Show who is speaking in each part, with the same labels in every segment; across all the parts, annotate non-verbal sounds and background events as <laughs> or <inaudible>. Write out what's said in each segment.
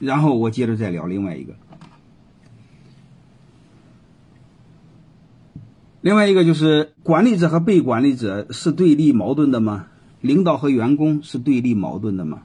Speaker 1: 然后我接着再聊另外一个。另外一个就是管理者和被管理者是对立矛盾的吗？领导和员工是对立矛盾的吗？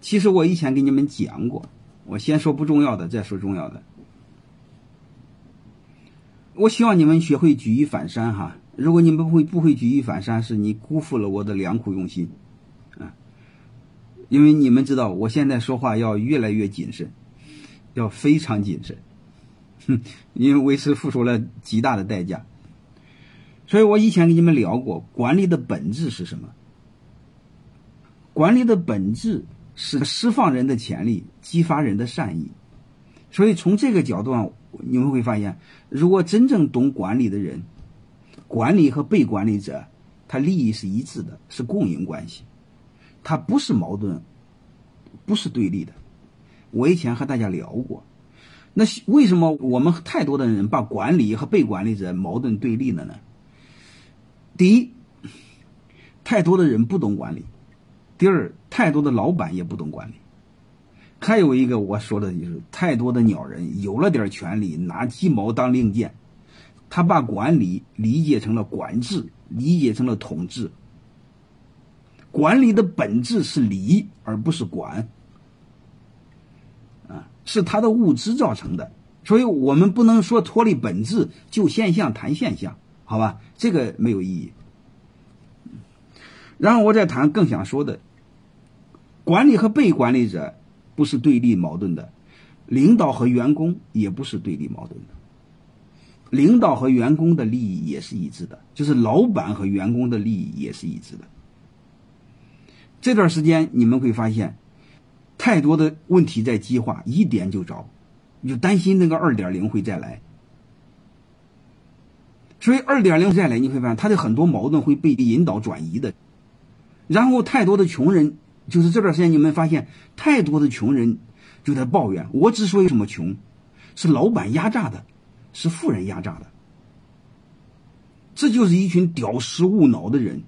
Speaker 1: 其实我以前给你们讲过，我先说不重要的，再说重要的。我希望你们学会举一反三哈。如果你们不会不会举一反三，是你辜负了我的良苦用心，啊！因为你们知道，我现在说话要越来越谨慎，要非常谨慎。哼，<laughs> 因为为此付出了极大的代价，所以我以前跟你们聊过，管理的本质是什么？管理的本质是释放人的潜力，激发人的善意。所以从这个角度上，你们会发现，如果真正懂管理的人，管理和被管理者，他利益是一致的，是共赢关系，它不是矛盾，不是对立的。我以前和大家聊过。那为什么我们太多的人把管理和被管理者矛盾对立了呢？第一，太多的人不懂管理；第二，太多的老板也不懂管理；还有一个我说的就是，太多的鸟人有了点权利，拿鸡毛当令箭，他把管理理解成了管制，理解成了统治。管理的本质是理，而不是管。啊是他的物质造成的，所以我们不能说脱离本质就现象谈现象，好吧？这个没有意义。然后我再谈更想说的，管理和被管理者不是对立矛盾的，领导和员工也不是对立矛盾的，领导和员工的利益也是一致的，就是老板和员工的利益也是一致的。这段时间你们会发现。太多的问题在激化，一点就着，你就担心那个二点零会再来。所以二点零再来，你会发现它的很多矛盾会被引导转移的。然后太多的穷人，就是这段时间你们发现太多的穷人就在抱怨：我之所以这么穷，是老板压榨的，是富人压榨的。这就是一群屌丝误脑的人，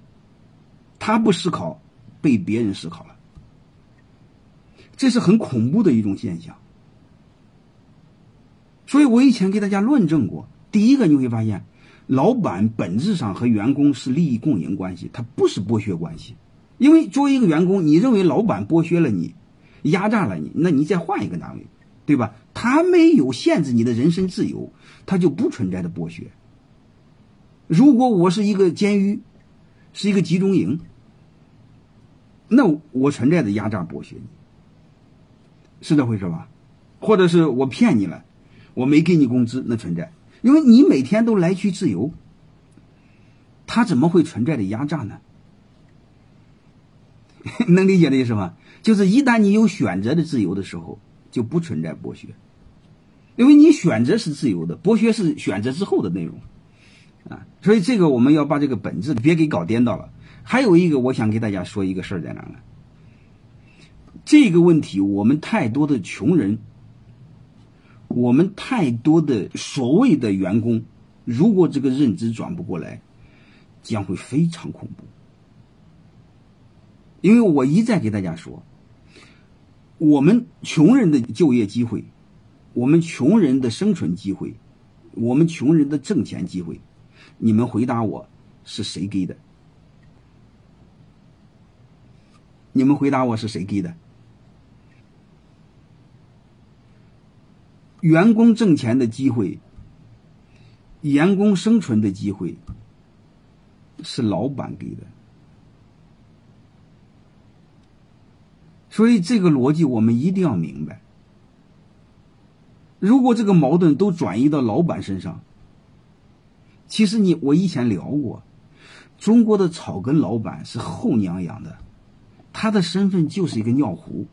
Speaker 1: 他不思考，被别人思考了。这是很恐怖的一种现象，所以我以前给大家论证过。第一个你会发现，老板本质上和员工是利益共赢关系，它不是剥削关系。因为作为一个员工，你认为老板剥削了你，压榨了你，那你再换一个单位，对吧？他没有限制你的人身自由，他就不存在的剥削。如果我是一个监狱，是一个集中营，那我存在的压榨剥削你。是这回事吧？或者是我骗你了，我没给你工资，那存在，因为你每天都来去自由，他怎么会存在的压榨呢？<laughs> 能理解的意思吗？就是一旦你有选择的自由的时候，就不存在剥削，因为你选择是自由的，剥削是选择之后的内容啊。所以这个我们要把这个本质别给搞颠倒了。还有一个，我想给大家说一个事儿在哪呢？这个问题，我们太多的穷人，我们太多的所谓的员工，如果这个认知转不过来，将会非常恐怖。因为我一再给大家说，我们穷人的就业机会，我们穷人的生存机会，我们穷人的挣钱机会，你们回答我是谁给的？你们回答我是谁给的？员工挣钱的机会，员工生存的机会，是老板给的。所以这个逻辑我们一定要明白。如果这个矛盾都转移到老板身上，其实你我以前聊过，中国的草根老板是后娘养的，他的身份就是一个尿壶，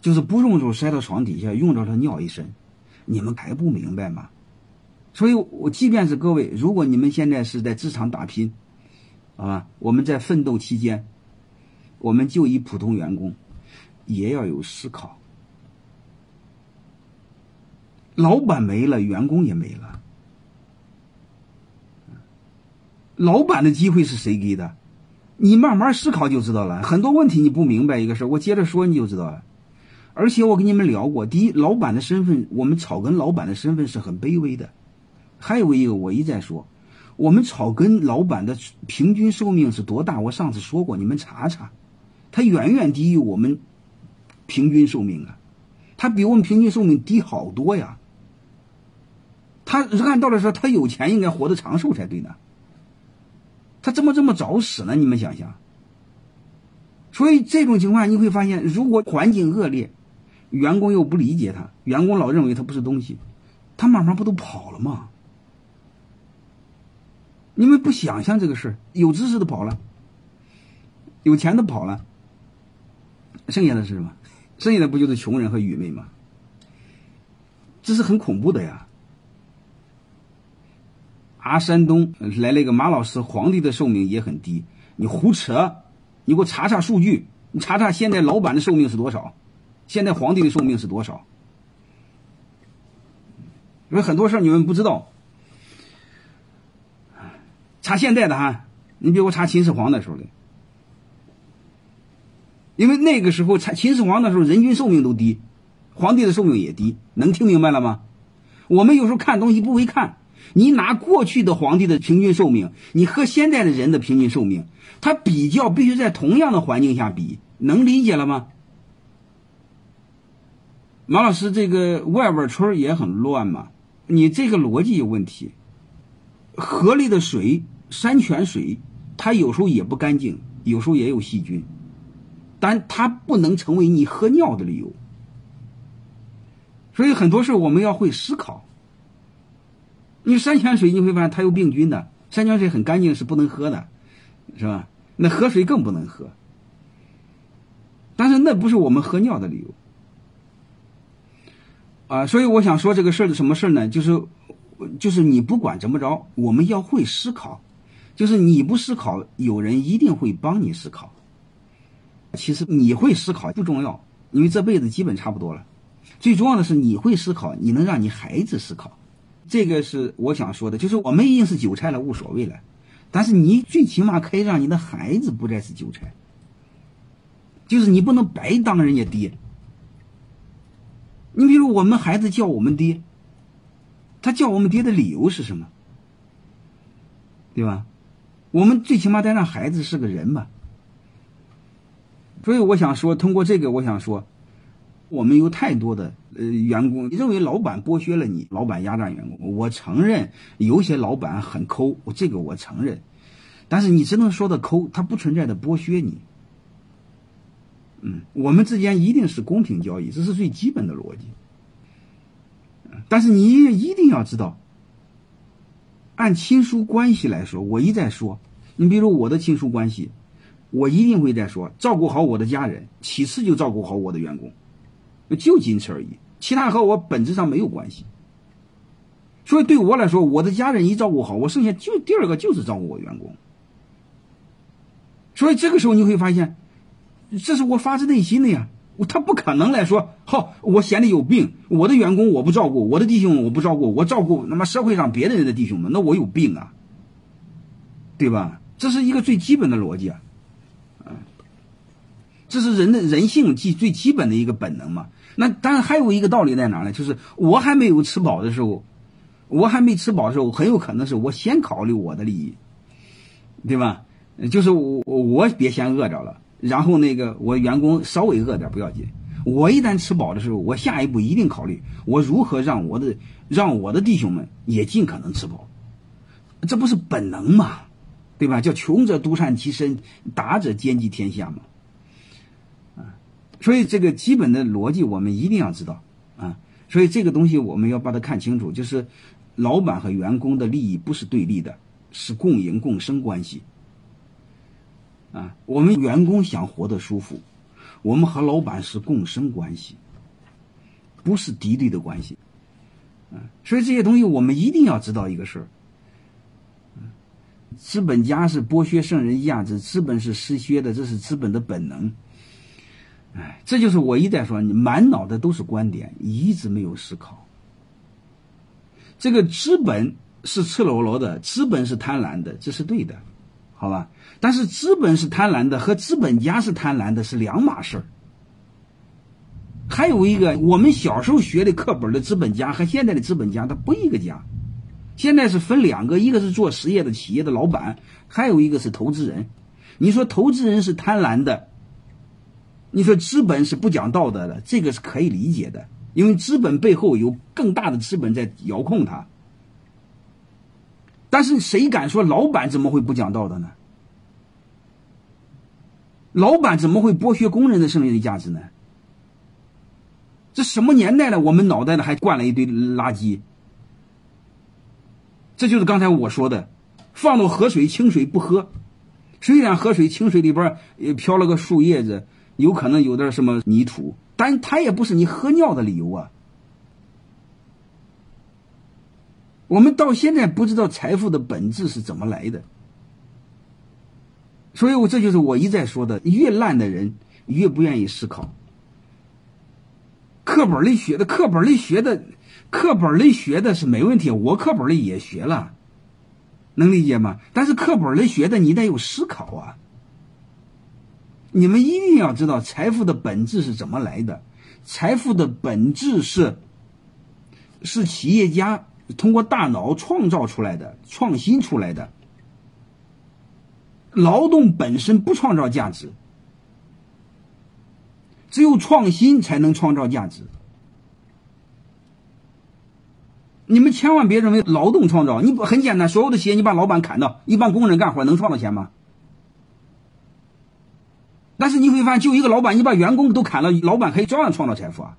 Speaker 1: 就是不用就塞到床底下，用着他尿一身。你们还不明白吗？所以，我即便是各位，如果你们现在是在职场打拼，啊，我们在奋斗期间，我们就以普通员工，也要有思考。老板没了，员工也没了。老板的机会是谁给的？你慢慢思考就知道了。很多问题你不明白一个事我接着说你就知道了。而且我跟你们聊过，第一，老板的身份，我们草根老板的身份是很卑微的。还有一个，我一再说，我们草根老板的平均寿命是多大？我上次说过，你们查查，他远远低于我们平均寿命啊，他比我们平均寿命低好多呀。他按道理说，他有钱应该活得长寿才对呢。他怎么这么早死呢？你们想想。所以这种情况你会发现，如果环境恶劣。员工又不理解他，员工老认为他不是东西，他慢慢不都跑了吗？你们不想象这个事儿，有知识的跑了，有钱的跑了，剩下的是什么？剩下的不就是穷人和愚昧吗？这是很恐怖的呀！啊，山东来了一个马老师，皇帝的寿命也很低，你胡扯！你给我查查数据，你查查现在老板的寿命是多少？现在皇帝的寿命是多少？因为很多事儿你们不知道。查现在的哈，你比如查秦始皇的时候的，因为那个时候查秦始皇的时候，人均寿命都低，皇帝的寿命也低，能听明白了吗？我们有时候看东西不会看，你拿过去的皇帝的平均寿命，你和现在的人的平均寿命，他比较必须在同样的环境下比，能理解了吗？马老师，这个外边村也很乱嘛？你这个逻辑有问题。河里的水、山泉水，它有时候也不干净，有时候也有细菌，但它不能成为你喝尿的理由。所以很多事我们要会思考。你山泉水你会发现它有病菌的，山泉水很干净是不能喝的，是吧？那河水更不能喝。但是那不是我们喝尿的理由。啊，所以我想说这个事儿的什么事儿呢？就是，就是你不管怎么着，我们要会思考。就是你不思考，有人一定会帮你思考。其实你会思考不重要，因为这辈子基本差不多了。最重要的是你会思考，你能让你孩子思考。这个是我想说的，就是我们已经是韭菜了，无所谓了。但是你最起码可以让你的孩子不再是韭菜。就是你不能白当人家爹。你比如我们孩子叫我们爹，他叫我们爹的理由是什么？对吧？我们最起码得让孩子是个人吧。所以我想说，通过这个，我想说，我们有太多的呃员工，你认为老板剥削了你，老板压榨员工。我承认有些老板很抠，我这个我承认。但是你只能说的抠，他不存在的剥削你。嗯，我们之间一定是公平交易，这是最基本的逻辑。但是你也一定要知道，按亲属关系来说，我一再说，你比如我的亲属关系，我一定会在说，照顾好我的家人，其次就照顾好我的员工，就仅此而已，其他和我本质上没有关系。所以对我来说，我的家人一照顾好，我剩下就第二个就是照顾我员工。所以这个时候你会发现。这是我发自内心的呀，他不可能来说，好，我闲的有病，我的员工我不照顾，我的弟兄我不照顾，我照顾他妈社会上别的人的弟兄们，那我有病啊，对吧？这是一个最基本的逻辑啊，啊，这是人的人性基最基本的一个本能嘛。那当然还有一个道理在哪呢？就是我还没有吃饱的时候，我还没吃饱的时候，很有可能是我先考虑我的利益，对吧？就是我我别先饿着了。然后那个我员工稍微饿点不要紧，我一旦吃饱的时候，我下一步一定考虑我如何让我的让我的弟兄们也尽可能吃饱，这不是本能吗，对吧？叫穷者独善其身，达者兼济天下嘛，所以这个基本的逻辑我们一定要知道啊，所以这个东西我们要把它看清楚，就是老板和员工的利益不是对立的，是共赢共生关系。啊，我们员工想活得舒服，我们和老板是共生关系，不是敌对的关系。啊，所以这些东西我们一定要知道一个事儿。资本家是剥削圣人价值，资本是失削的，这是资本的本能。哎，这就是我一再说，你满脑袋都是观点，一直没有思考。这个资本是赤裸裸的，资本是贪婪的，这是对的。好吧，但是资本是贪婪的，和资本家是贪婪的是两码事儿。还有一个，我们小时候学的课本的资本家和现在的资本家，他不一个家。现在是分两个，一个是做实业的企业的老板，还有一个是投资人。你说投资人是贪婪的，你说资本是不讲道德的，这个是可以理解的，因为资本背后有更大的资本在遥控它。但是谁敢说老板怎么会不讲道德呢？老板怎么会剥削工人的剩余的价值呢？这什么年代了？我们脑袋里还灌了一堆垃圾。这就是刚才我说的，放到河水清水不喝。虽然河水清水里边也飘了个树叶子，有可能有点什么泥土，但它也不是你喝尿的理由啊。我们到现在不知道财富的本质是怎么来的，所以我这就是我一再说的：越烂的人越不愿意思考。课本里学的，课本里学的，课本里学的是没问题，我课本里也学了，能理解吗？但是课本里学的，你得有思考啊。你们一定要知道财富的本质是怎么来的，财富的本质是，是企业家通过大脑创造出来的，创新出来的，劳动本身不创造价值。只有创新才能创造价值。你们千万别认为劳动创造，你很简单，所有的企业你把老板砍掉，一帮工人干活能创造钱吗？但是你会发现，就一个老板，你把员工都砍了，老板可以照样创造财富啊。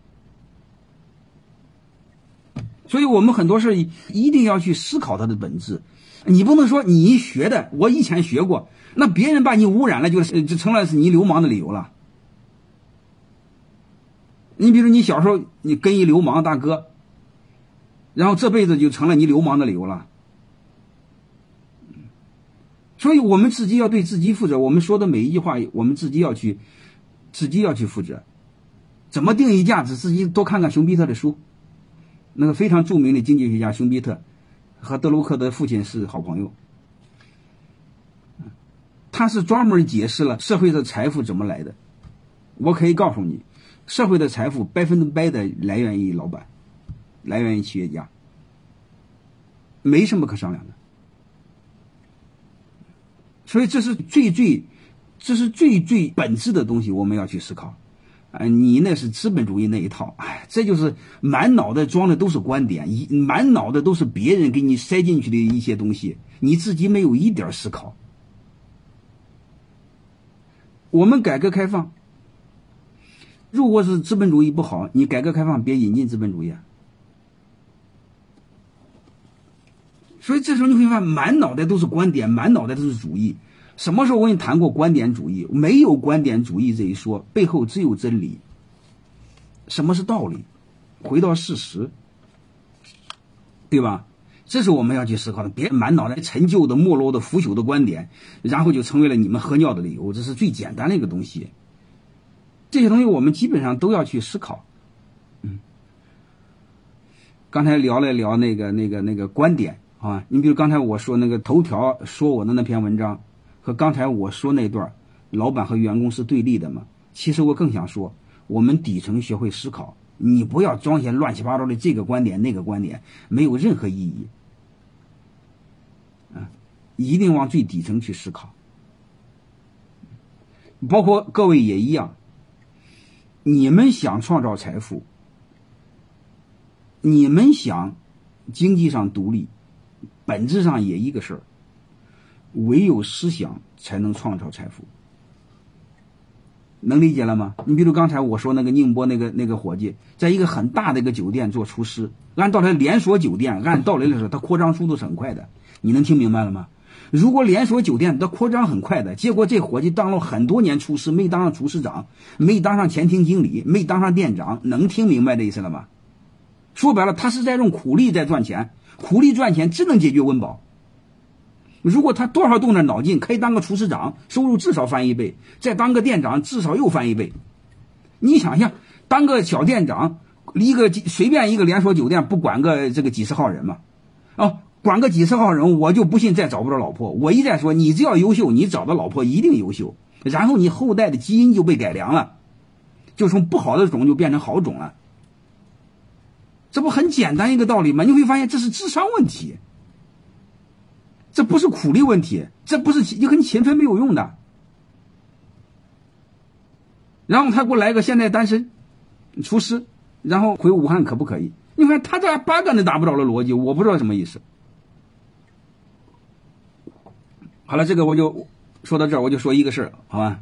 Speaker 1: 所以我们很多事一定要去思考它的本质。你不能说你学的，我以前学过，那别人把你污染了，就是就成了是你流氓的理由了。你比如你小时候你跟一流氓大哥，然后这辈子就成了你流氓的理由了。所以我们自己要对自己负责。我们说的每一句话，我们自己要去，自己要去负责。怎么定义价值？自己多看看熊彼特的书，那个非常著名的经济学家熊彼特，和德鲁克的父亲是好朋友。他是专门解释了社会的财富怎么来的。我可以告诉你。社会的财富百分之百的来源于老板，来源于企业家，没什么可商量的。所以这是最最，这是最最本质的东西，我们要去思考。啊，你那是资本主义那一套，哎，这就是满脑袋装的都是观点，一满脑袋都是别人给你塞进去的一些东西，你自己没有一点思考。我们改革开放。如果是资本主义不好，你改革开放别引进资本主义。所以这时候你会发现，满脑袋都是观点，满脑袋都是主义。什么时候我跟你谈过观点主义？没有观点主义这一说，背后只有真理。什么是道理？回到事实，对吧？这是我们要去思考的。别满脑袋陈旧的、没落的、腐朽的观点，然后就成为了你们喝尿的理由。这是最简单的一个东西。这些东西我们基本上都要去思考，嗯。刚才聊了聊那个那个那个观点啊，你比如刚才我说那个头条说我的那篇文章，和刚才我说那段，老板和员工是对立的嘛？其实我更想说，我们底层学会思考，你不要装些乱七八糟的这个观点那个观点，没有任何意义。啊，一定往最底层去思考，包括各位也一样。你们想创造财富，你们想经济上独立，本质上也一个事儿，唯有思想才能创造财富，能理解了吗？你比如刚才我说那个宁波那个那个伙计，在一个很大的一个酒店做厨师，按道理连锁酒店，按道理来说，它扩张速度是很快的，你能听明白了吗？如果连锁酒店它扩张很快的，结果这伙计当了很多年厨师，没当上厨师长，没当上前厅经理，没当上店长，能听明白这意思了吗？说白了，他是在用苦力在赚钱，苦力赚钱只能解决温饱。如果他多少动点脑筋，可以当个厨师长，收入至少翻一倍；再当个店长，至少又翻一倍。你想想，当个小店长，一个随便一个连锁酒店不管个这个几十号人嘛，啊。管个几十号人，我就不信再找不着老婆。我一再说，你只要优秀，你找的老婆一定优秀，然后你后代的基因就被改良了。就从不好的种就变成好种了。这不很简单一个道理吗？你会发现这是智商问题，这不是苦力问题，这不是你很勤奋没有用的。然后他给我来个现在单身，厨师，然后回武汉可不可以？你看他这八竿子打不着的逻辑，我不知道什么意思。好了，这个我就说到这儿，我就说一个事儿，好吧？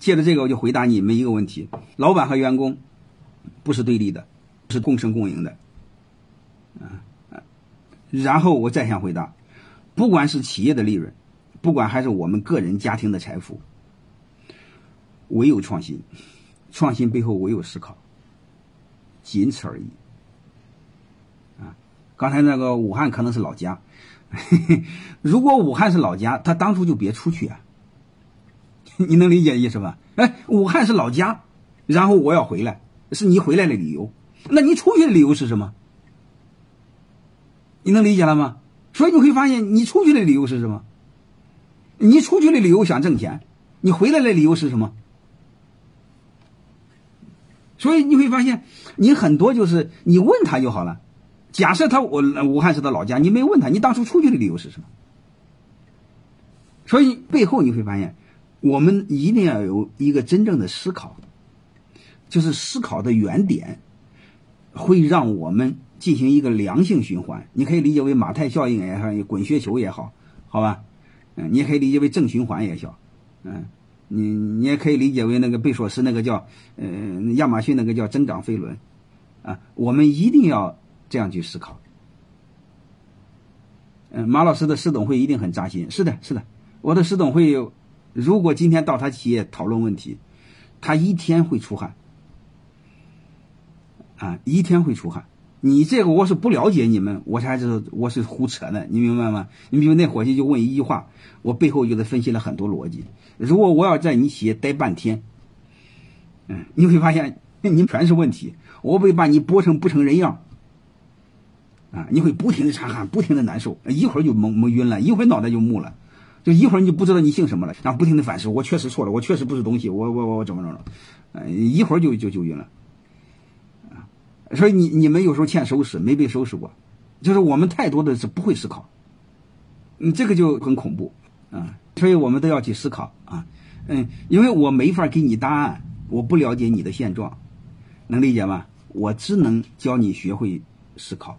Speaker 1: 借着这个，我就回答你们一个问题：老板和员工不是对立的，是共生共赢的。啊然后我再想回答，不管是企业的利润，不管还是我们个人家庭的财富，唯有创新，创新背后唯有思考，仅此而已。啊，刚才那个武汉可能是老家。嘿 <laughs> 嘿如果武汉是老家，他当初就别出去啊！<laughs> 你能理解意思吧？哎，武汉是老家，然后我要回来，是你回来的理由。那你出去的理由是什么？你能理解了吗？所以你会发现，你出去的理由是什么？你出去的理由想挣钱，你回来的理由是什么？所以你会发现，你很多就是你问他就好了。假设他我武汉是他老家，你没问他，你当初出去的理由是什么？所以背后你会发现，我们一定要有一个真正的思考，就是思考的原点，会让我们进行一个良性循环。你可以理解为马太效应也好，滚雪球也好，好吧？嗯，你也可以理解为正循环也好，嗯，你你也可以理解为那个贝索斯那个叫呃亚马逊那个叫增长飞轮，啊，我们一定要。这样去思考，嗯，马老师的师董会一定很扎心。是的，是的，我的师董会，如果今天到他企业讨论问题，他一天会出汗，啊，一天会出汗。你这个我是不了解你们，我才知道我是胡扯的，你明白吗？你比如那伙计就问一句话，我背后就得分析了很多逻辑。如果我要在你企业待半天，嗯，你会发现你全是问题，我会把你剥成不成人样。啊，你会不停的擦汗，不停的难受，一会儿就蒙蒙晕了，一会儿脑袋就木了，就一会儿你就不知道你姓什么了，然后不停的反思，我确实错了，我确实不是东西，我我我我怎么着了，呃，一会儿就就就晕了，所以你你们有时候欠收拾，没被收拾过，就是我们太多的是不会思考，嗯，这个就很恐怖。啊，所以我们都要去思考啊，嗯，因为我没法给你答案，我不了解你的现状，能理解吗？我只能教你学会思考。